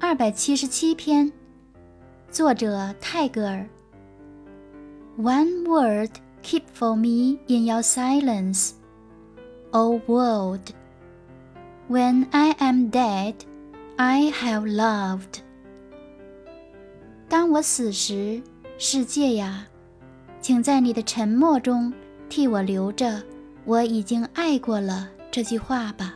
二百七十七篇，作者泰戈尔。One word keep for me in your silence, O world. When I am dead, I have loved. 当我死时，世界呀，请在你的沉默中替我留着“我已经爱过了”这句话吧。